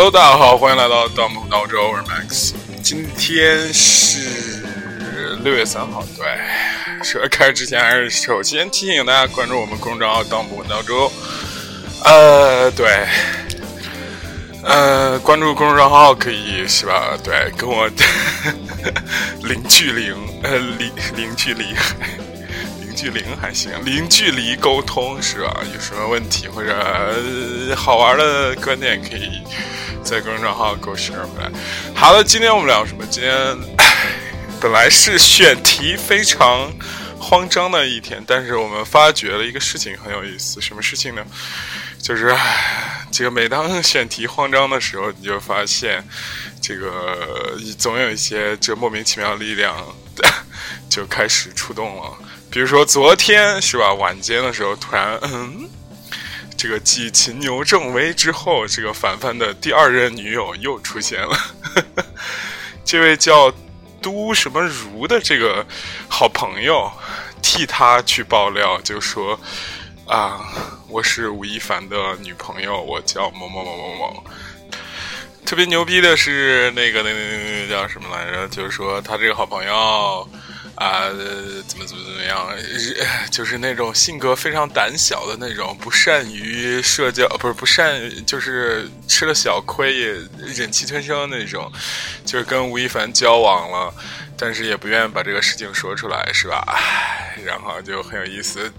Hello，大家好，欢迎来到盗墓道州，我是 Max。今天是六月三号，对。说开始之前，还是首先提醒大家关注我们公众账号“盗墓道州”。呃，对，呃，关注公众账号可以是吧？对，跟我 零距离，呃，零零距离。零距离还行，零距离沟通是吧？有什么问题或者好玩的观点，可以在公众账号给我 share 回来。好了，今天我们聊什么？今天本来是选题非常慌张的一天，但是我们发觉了一个事情很有意思。什么事情呢？就是这个每当选题慌张的时候，你就发现这个总有一些这莫名其妙的力量就开始出动了。比如说昨天是吧？晚间的时候，突然，嗯，这个继秦牛正威之后，这个凡凡的第二任女友又出现了。这位叫都什么如的这个好朋友，替他去爆料，就说啊，我是吴亦凡的女朋友，我叫某某某某某。特别牛逼的是那个那那那叫什么来着？就是说他这个好朋友。啊，怎么怎么怎么样？就是那种性格非常胆小的那种，不善于社交，不是不善，就是吃了小亏也忍气吞声那种。就是跟吴亦凡交往了，但是也不愿意把这个事情说出来，是吧？唉，然后就很有意思。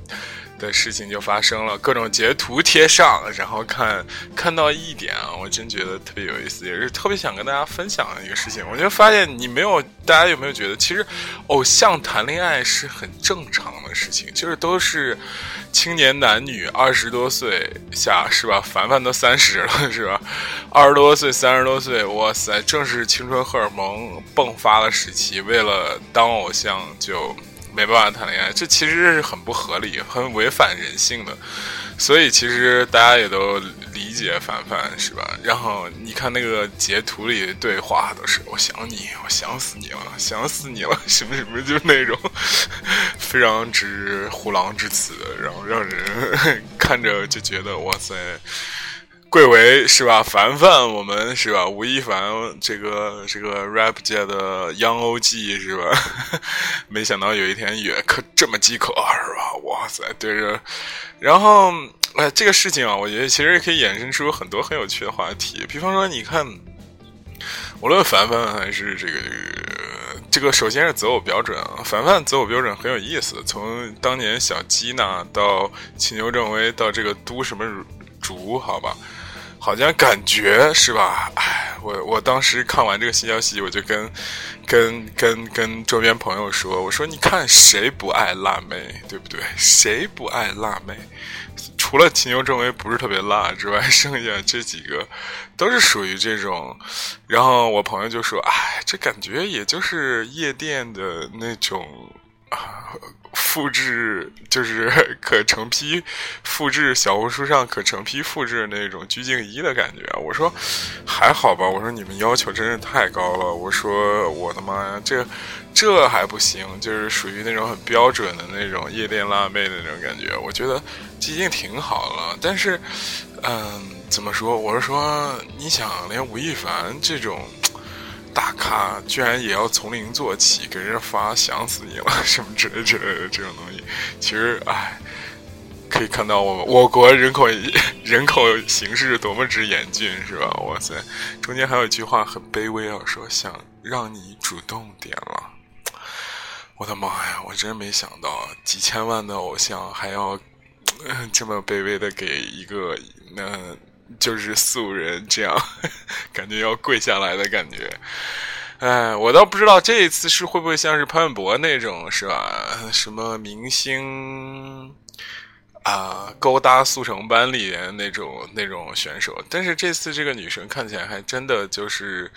的事情就发生了，各种截图贴上，然后看看到一点啊，我真觉得特别有意思，也是特别想跟大家分享的一个事情。我就发现你没有，大家有没有觉得，其实偶像谈恋爱是很正常的事情，就是都是青年男女二十多岁下是吧？凡凡都三十了是吧？二十多岁、三十多岁，哇塞，正是青春荷尔蒙迸发的时期，为了当偶像就。没办法谈恋爱，这其实是很不合理、很违反人性的，所以其实大家也都理解凡凡是吧？然后你看那个截图里对话都是“我想你，我想死你了，想死你了”，什么什么，就是那种非常之虎狼之词，然后让人 看着就觉得哇塞。贵为是吧？凡凡，我们是吧？吴亦凡，这个这个 rap 界的 Young OG 是吧？没想到有一天也可这么饥渴是吧？哇塞，对着，然后哎，这个事情啊，我觉得其实可以衍生出很多很有趣的话题。比方说，你看，无论凡凡还是这个这个，首先是择偶标准啊，凡凡择偶标准很有意思。从当年小鸡呢，到秦牛正威，到这个都什么竹，好吧？好像感觉是吧？哎，我我当时看完这个新消息，我就跟跟跟跟周边朋友说：“我说你看谁不爱辣妹，对不对？谁不爱辣妹？除了秦牛正威不是特别辣之外，剩下这几个都是属于这种。”然后我朋友就说：“哎，这感觉也就是夜店的那种啊。”复制就是可成批复制，小红书上可成批复制那种鞠婧祎的感觉。我说还好吧，我说你们要求真是太高了。我说我的妈呀，这这还不行，就是属于那种很标准的那种夜店辣妹的那种感觉。我觉得已经挺好了，但是嗯，怎么说？我是说，你想连吴亦凡这种。大咖居然也要从零做起，给人发想死你了 什么之类之类的这种东西，其实唉，可以看到我我国人口人口形势多么之严峻，是吧？哇塞，中间还有一句话很卑微啊，说想让你主动点了，我的妈呀，我真没想到几千万的偶像还要这么卑微的给一个那。就是素人这样，感觉要跪下来的感觉。哎，我倒不知道这一次是会不会像是潘玮柏那种，是吧？什么明星啊，勾搭速成班里那种那种选手。但是这次这个女生看起来还真的就是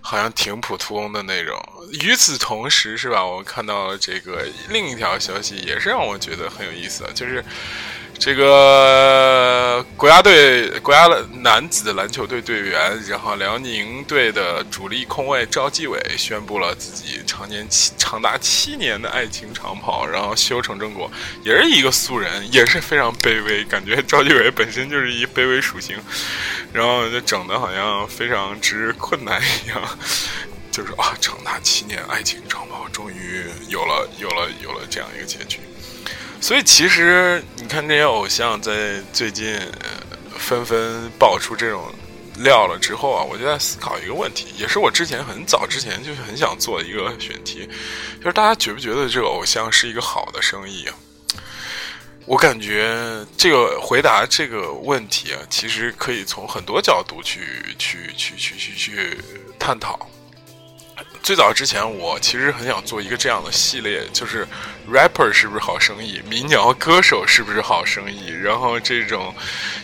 好像挺普通的那种。与此同时，是吧？我看到了这个另一条消息，也是让我觉得很有意思，就是。这个国家队国家的男子篮球队队员，然后辽宁队的主力控卫赵继伟宣布了自己常年七长达七年的爱情长跑，然后修成正果，也是一个素人，也是非常卑微，感觉赵继伟本身就是一卑微属性，然后就整的好像非常之困难一样，就是啊，长达七年爱情长跑，终于有了有了有了这样一个结局。所以其实你看这些偶像在最近纷纷爆出这种料了之后啊，我就在思考一个问题，也是我之前很早之前就很想做的一个选题，就是大家觉不觉得这个偶像是一个好的生意啊？我感觉这个回答这个问题啊，其实可以从很多角度去去去去去去探讨。最早之前，我其实很想做一个这样的系列，就是 rapper 是不是好生意，民谣歌手是不是好生意，然后这种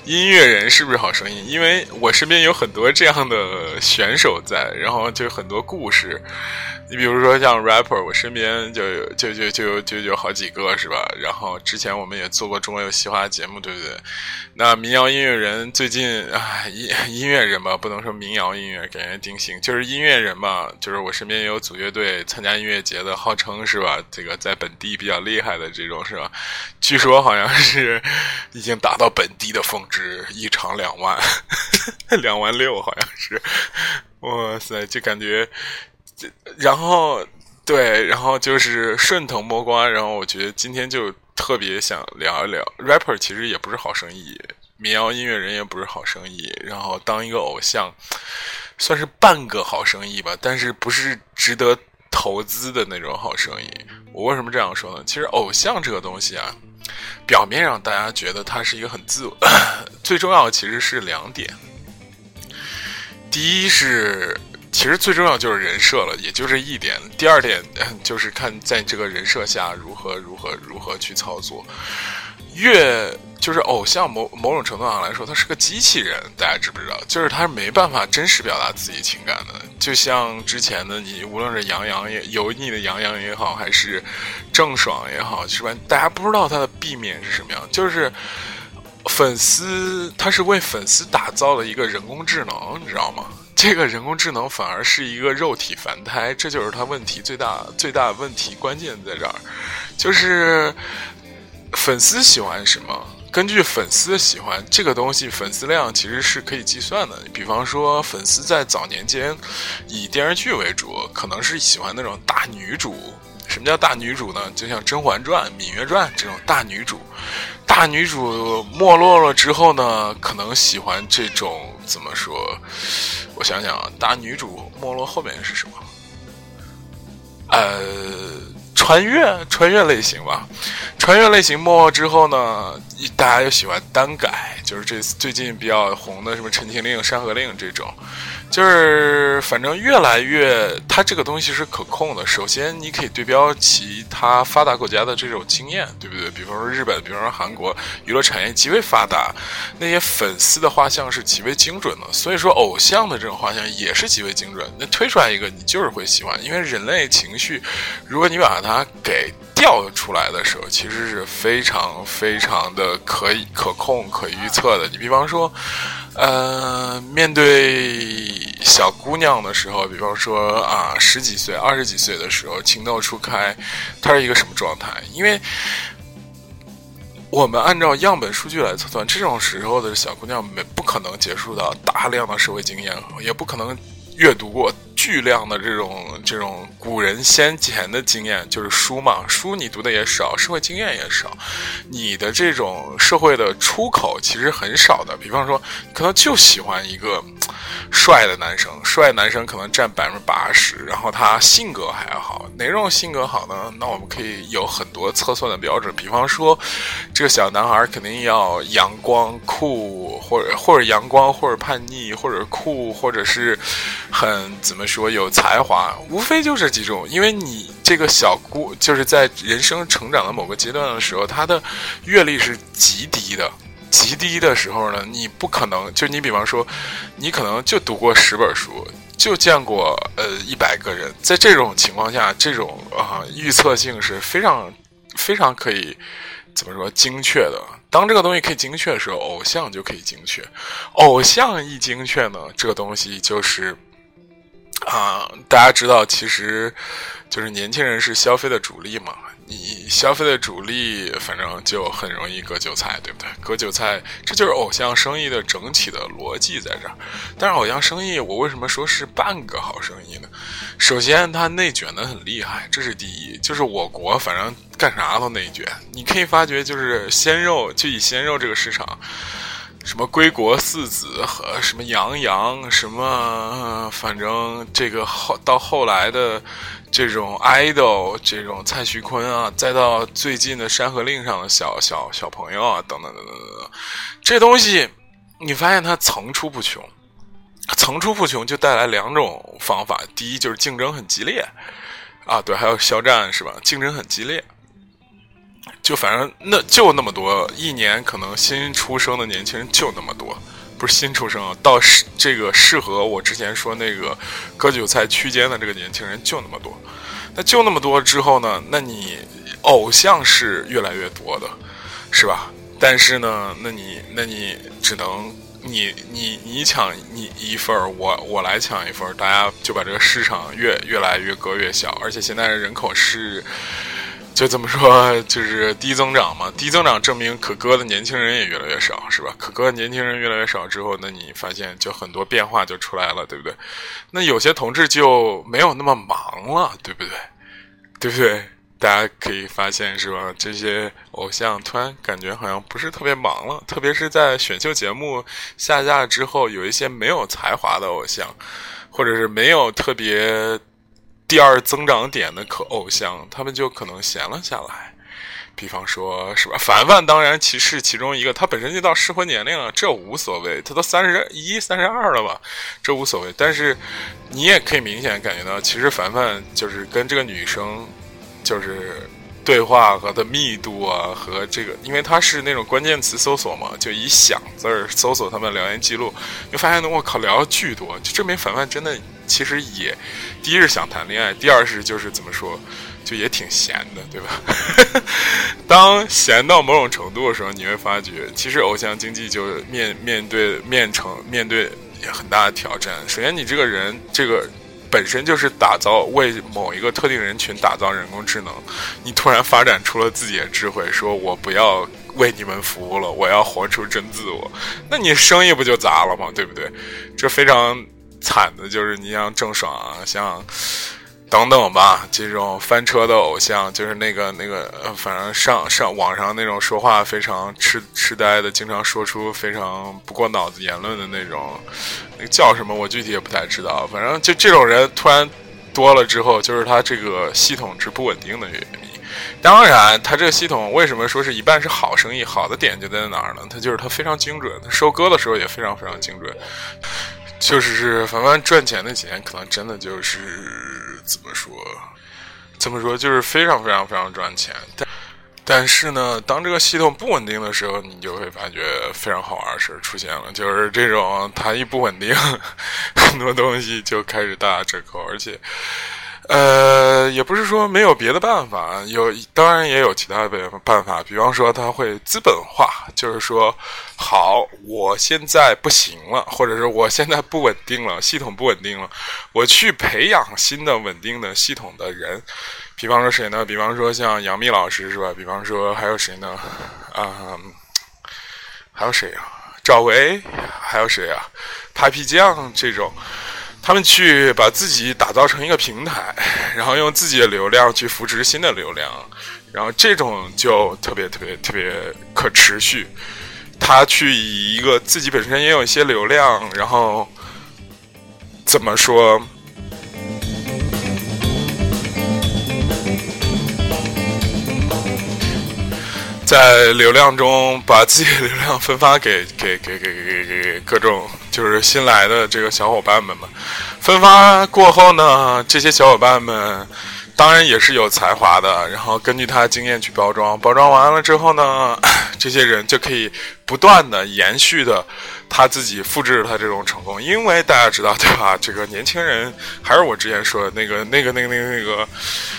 音乐人是不是好生意？因为我身边有很多这样的选手在，然后就很多故事。你比如说像 rapper，我身边就有就就就就有好几个是吧？然后之前我们也做过中国有嘻哈节目，对不对？那民谣音乐人最近啊，音音乐人吧，不能说民谣音乐给人定性，就是音乐人嘛。就是我身边也有组乐队参加音乐节的，号称是吧？这个在本地比较厉害的这种是吧？据说好像是已经达到本地的峰值，一场两万，两万六好像是。哇塞，就感觉。然后，对，然后就是顺藤摸瓜，然后我觉得今天就特别想聊一聊，rapper 其实也不是好生意，民谣音乐人也不是好生意，然后当一个偶像，算是半个好生意吧，但是不是值得投资的那种好生意。我为什么这样说呢？其实偶像这个东西啊，表面上大家觉得它是一个很自，我，最重要的其实是两点，第一是。其实最重要就是人设了，也就这一点。第二点就是看在这个人设下如何如何如何去操作。越就是偶像某某种程度上来说，他是个机器人，大家知不知道？就是他是没办法真实表达自己情感的。就像之前的你，无论是杨洋也油腻的杨洋也好，还是郑爽也好，是吧？大家不知道他的 B 面是什么样，就是粉丝他是为粉丝打造了一个人工智能，你知道吗？这个人工智能反而是一个肉体凡胎，这就是他问题最大最大问题关键在这儿，就是粉丝喜欢什么，根据粉丝的喜欢，这个东西粉丝量其实是可以计算的。比方说，粉丝在早年间以电视剧为主，可能是喜欢那种大女主。什么叫大女主呢？就像《甄嬛传》《芈月传》这种大女主。大女主没落了之后呢，可能喜欢这种怎么说？我想想啊，大女主没落后面是什么？呃，穿越穿越类型吧。穿越类型没落之后呢，大家又喜欢单改，就是这最近比较红的什么《陈情令》《山河令》这种。就是反正越来越，它这个东西是可控的。首先，你可以对标其他发达国家的这种经验，对不对？比方说日本，比方说韩国，娱乐产业极为发达，那些粉丝的画像是极为精准的。所以说，偶像的这种画像也是极为精准。那推出来一个，你就是会喜欢，因为人类情绪，如果你把它给调出来的时候，其实是非常非常的可以可控、可预测的。你比方说。呃，面对小姑娘的时候，比方说啊，十几岁、二十几岁的时候，情窦初开，她是一个什么状态？因为我们按照样本数据来测算，这种时候的小姑娘没不可能接触到大量的社会经验，也不可能阅读过。巨量的这种这种古人先前的经验，就是书嘛，书你读的也少，社会经验也少，你的这种社会的出口其实很少的。比方说，可能就喜欢一个帅的男生，帅男生可能占百分之八十，然后他性格还好，哪种性格好呢？那我们可以有很多测算的标准，比方说，这个小男孩肯定要阳光酷，或者或者阳光，或者叛逆，或者酷，或者是很怎么。说有才华，无非就这几种。因为你这个小姑，就是在人生成长的某个阶段的时候，她的阅历是极低的，极低的时候呢，你不可能就你比方说，你可能就读过十本书，就见过呃一百个人，在这种情况下，这种啊预测性是非常非常可以怎么说精确的。当这个东西可以精确的时候，偶像就可以精确。偶像一精确呢，这个东西就是啊，大家知道，其实就是年轻人是消费的主力嘛。你消费的主力，反正就很容易割韭菜，对不对？割韭菜，这就是偶像生意的整体的逻辑在这儿。但是偶像生意，我为什么说是半个好生意呢？首先，它内卷的很厉害，这是第一。就是我国，反正干啥都内卷。你可以发觉，就是鲜肉，就以鲜肉这个市场，什么归国四子和什么杨洋，什么，反正这个后到后来的。这种 idol，这种蔡徐坤啊，再到最近的《山河令》上的小小小朋友啊，等等等等等等，这东西你发现它层出不穷，层出不穷就带来两种方法：第一就是竞争很激烈啊，对，还有肖战是吧？竞争很激烈，就反正那就那么多，一年可能新出生的年轻人就那么多。不是新出生啊，到适这个适合我之前说那个割韭菜区间的这个年轻人就那么多，那就那么多之后呢？那你偶像是越来越多的，是吧？但是呢，那你那你只能你你你抢你一份儿，我我来抢一份儿，大家就把这个市场越越来越割越小，而且现在人口是。就这么说，就是低增长嘛。低增长证明可歌的年轻人也越来越少，是吧？可歌的年轻人越来越少之后，那你发现就很多变化就出来了，对不对？那有些同志就没有那么忙了，对不对？对不对？大家可以发现，是吧？这些偶像突然感觉好像不是特别忙了，特别是在选秀节目下架之后，有一些没有才华的偶像，或者是没有特别。第二增长点的可偶像，他们就可能闲了下来。比方说，是吧？凡凡当然其是其中一个，他本身就到适婚年龄了，这无所谓。他都三十一、三十二了吧，这无所谓。但是你也可以明显感觉到，其实凡凡就是跟这个女生，就是。对话和的密度啊，和这个，因为它是那种关键词搜索嘛，就以“想”字儿搜索他们聊天记录，就发现我靠，聊巨多，就证明凡凡真的其实也，第一是想谈恋爱，第二是就是怎么说，就也挺闲的，对吧？当闲到某种程度的时候，你会发觉，其实偶像经济就面面对面成面对很大的挑战。首先，你这个人这个。本身就是打造为某一个特定人群打造人工智能，你突然发展出了自己的智慧，说我不要为你们服务了，我要活出真自我，那你生意不就砸了吗？对不对？这非常惨的就是你像郑爽啊，像。等等吧，这种翻车的偶像，就是那个那个，反正上上网上那种说话非常痴痴呆的，经常说出非常不过脑子言论的那种，那个叫什么？我具体也不太知道。反正就这种人突然多了之后，就是他这个系统是不稳定的原因。当然，他这个系统为什么说是一半是好生意？好的点就在哪儿呢？它就是它非常精准，它收割的时候也非常非常精准。确实是凡凡赚钱的钱，可能真的就是怎么说？怎么说？就是非常非常非常赚钱。但但是呢，当这个系统不稳定的时候，你就会发觉非常好玩的事出现了，就是这种它一不稳定，很多东西就开始大打折扣，而且。呃，也不是说没有别的办法，有当然也有其他的办法，比方说他会资本化，就是说，好，我现在不行了，或者是我现在不稳定了，系统不稳定了，我去培养新的稳定的系统的人，比方说谁呢？比方说像杨幂老师是吧？比方说还有谁呢？啊，还有谁啊？赵薇，还有谁啊？Papi 酱这种。他们去把自己打造成一个平台，然后用自己的流量去扶持新的流量，然后这种就特别特别特别可持续。他去以一个自己本身也有一些流量，然后怎么说，在流量中把自己的流量分发给给给给给给各种。就是新来的这个小伙伴们嘛，分发过后呢，这些小伙伴们当然也是有才华的，然后根据他经验去包装，包装完了之后呢，这些人就可以不断的延续的他自己复制他这种成功，因为大家知道对吧？这个年轻人还是我之前说的那个那个那个那个那个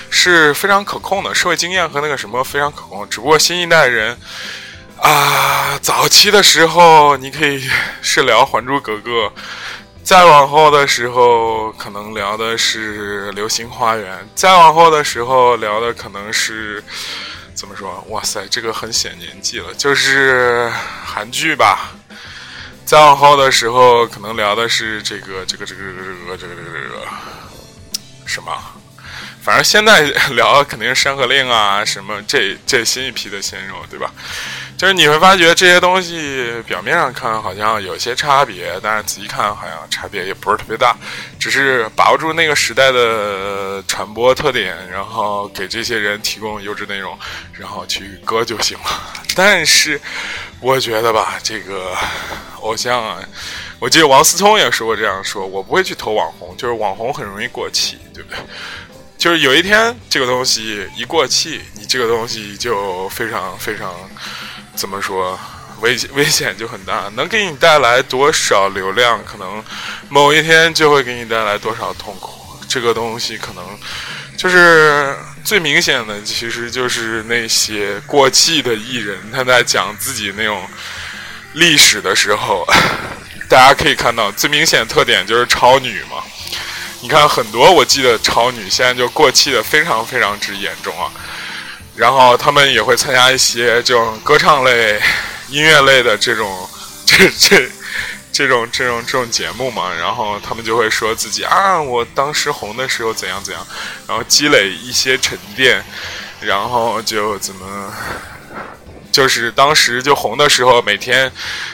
是非常可控的，社会经验和那个什么非常可控，只不过新一代人。啊，早期的时候你可以是聊《还珠格格》，再往后的时候可能聊的是《流星花园》，再往后的时候聊的可能是怎么说？哇塞，这个很显年纪了，就是韩剧吧。账号的时候，可能聊的是这个这个这个这个这个这个这个什么？反正现在聊的肯定是《山河令》啊，什么这这新一批的鲜肉，对吧？就是你会发觉这些东西表面上看好像有些差别，但是仔细看好像差别也不是特别大，只是把握住那个时代的传播特点，然后给这些人提供优质内容，然后去割就行了。但是我觉得吧，这个偶像啊，我记得王思聪也说过这样说：“我不会去投网红，就是网红很容易过气，对不对？”就是有一天这个东西一过气，你这个东西就非常非常怎么说危危险就很大，能给你带来多少流量，可能某一天就会给你带来多少痛苦。这个东西可能就是最明显的，其实就是那些过气的艺人，他在讲自己那种历史的时候，大家可以看到最明显特点就是超女嘛。你看很多，我记得超女现在就过气的非常非常之严重啊。然后他们也会参加一些这种歌唱类、音乐类的这种 这这这种这种这种节目嘛。然后他们就会说自己啊，我当时红的时候怎样怎样，然后积累一些沉淀，然后就怎么。就是当时就红的时候，每天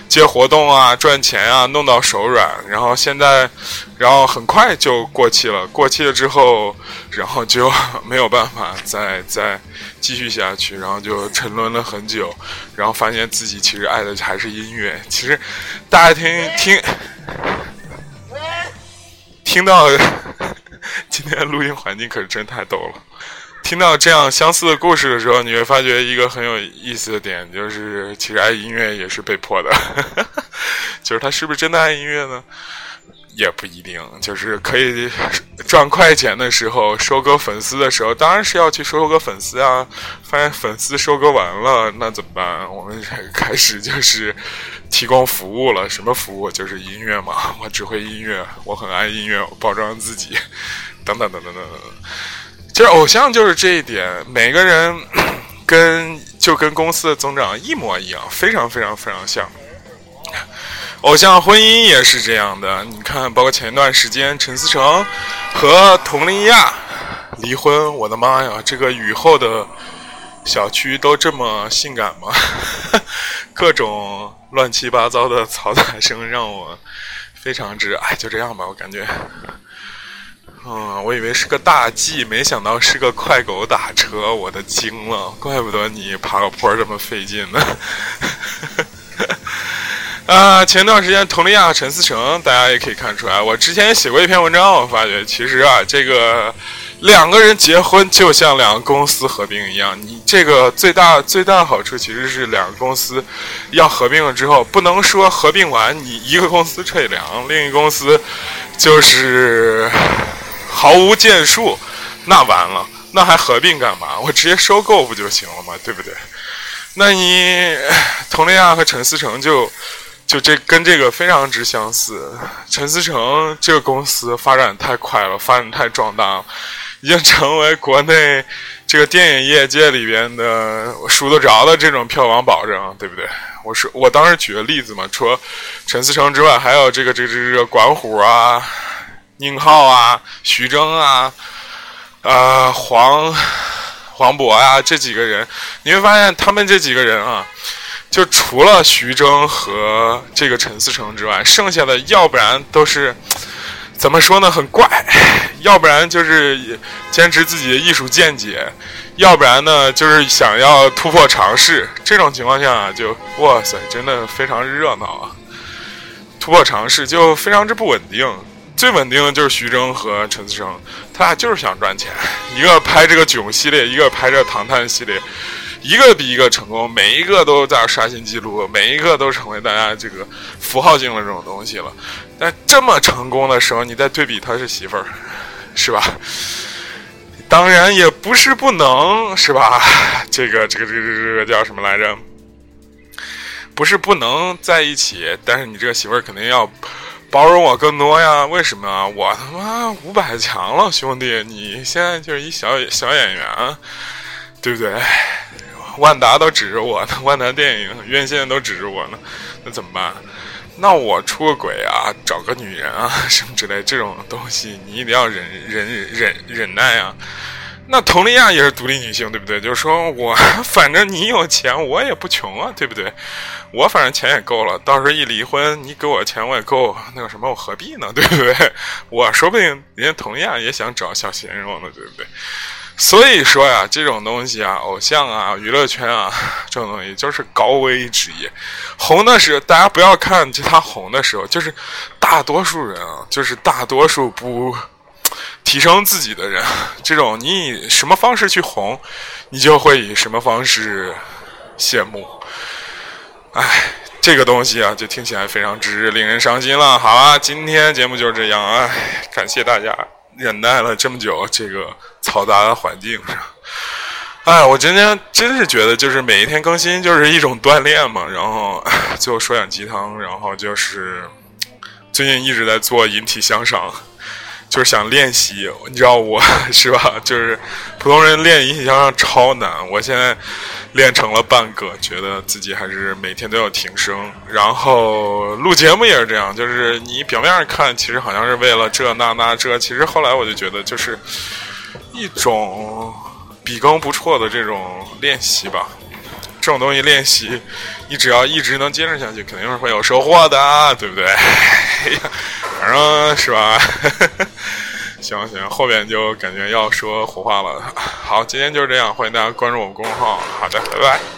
接活动啊、赚钱啊，弄到手软。然后现在，然后很快就过气了。过气了之后，然后就没有办法再再继续下去，然后就沉沦了很久。然后发现自己其实爱的还是音乐。其实大家听听听到 今天录音环境可是真太逗了。听到这样相似的故事的时候，你会发觉一个很有意思的点，就是其实爱音乐也是被迫的。就是他是不是真的爱音乐呢？也不一定。就是可以赚快钱的时候，收割粉丝的时候，当然是要去收割粉丝啊。发现粉丝收割完了，那怎么办？我们开始就是提供服务了。什么服务？就是音乐嘛。我只会音乐，我很爱音乐，包装自己，等等等等等等。其实偶像就是这一点，每个人跟就跟公司的增长一模一样，非常非常非常像。偶像婚姻也是这样的，你看，包括前一段时间陈思诚和佟丽娅离婚，我的妈呀，这个雨后的小区都这么性感吗？各种乱七八糟的嘈杂声让我非常之哎，就这样吧，我感觉。嗯，我以为是个大 G，没想到是个快狗打车，我的惊了，怪不得你爬个坡这么费劲呢。啊，前段时间佟丽娅、陈思诚，大家也可以看出来，我之前写过一篇文章，我发觉其实啊，这个两个人结婚就像两个公司合并一样，你这个最大最大的好处其实是两个公司要合并了之后，不能说合并完你一个公司退粮，另一个公司就是。毫无建树，那完了，那还合并干嘛？我直接收购不就行了吗？对不对？那你佟丽娅和陈思诚就就这跟这个非常之相似。陈思诚这个公司发展太快了，发展太壮大了，已经成为国内这个电影业界里边的数得着的这种票房保证，对不对？我说我当时举个例子嘛，除了陈思诚之外，还有这个这个这个管虎啊。宁浩啊，徐峥啊，呃，黄黄渤啊，这几个人，你会发现他们这几个人啊，就除了徐峥和这个陈思诚之外，剩下的要不然都是怎么说呢，很怪；要不然就是坚持自己的艺术见解；要不然呢，就是想要突破尝试。这种情况下啊，就哇塞，真的非常热闹啊！突破尝试就非常之不稳定。最稳定的就是徐峥和陈思诚，他俩就是想赚钱。一个拍这个囧系列，一个拍这唐探系列，一个比一个成功，每一个都在刷新记录，每一个都成为大家这个符号性的这种东西了。但这么成功的时候，你再对比他是媳妇儿，是吧？当然也不是不能，是吧？这个这个这个这个叫什么来着？不是不能在一起，但是你这个媳妇儿肯定要包容我更多呀。为什么啊？我他妈五百强了，兄弟，你现在就是一小小演员，对不对？万达都指着我呢，万达电影院线都指着我呢，那怎么办？那我出个轨啊，找个女人啊，什么之类这种东西，你一定要忍忍忍忍耐啊。那佟丽娅也是独立女性，对不对？就是说我 反正你有钱，我也不穷啊，对不对？我反正钱也够了，到时候一离婚，你给我钱我也够，那个什么，我何必呢？对不对？我说不定人家佟丽娅也想找小鲜肉呢，对不对？所以说呀，这种东西啊，偶像啊，娱乐圈啊，这种东西就是高危职业。红的时候，大家不要看就他红的时候，就是大多数人啊，就是大多数不提升自己的人，这种你以什么方式去红，你就会以什么方式谢幕。哎，这个东西啊，就听起来非常之令人伤心了。好啊，今天节目就是这样啊，感谢大家。忍耐了这么久，这个嘈杂的环境上，哎，我今天真是觉得，就是每一天更新就是一种锻炼嘛。然后最后说点鸡汤，然后就是最近一直在做引体向上，就是想练习。你知道我 是吧？就是普通人练引体向上超难，我现在。练成了半个，觉得自己还是每天都要挺升。然后录节目也是这样，就是你表面上看，其实好像是为了这那那这，其实后来我就觉得，就是一种笔耕不辍的这种练习吧。这种东西练习，你只要一直能坚持下去，肯定是会有收获的，对不对？反正是吧。行行，后边就感觉要说胡话了。好，今天就是这样，欢迎大家关注我们公众号。好的，拜拜。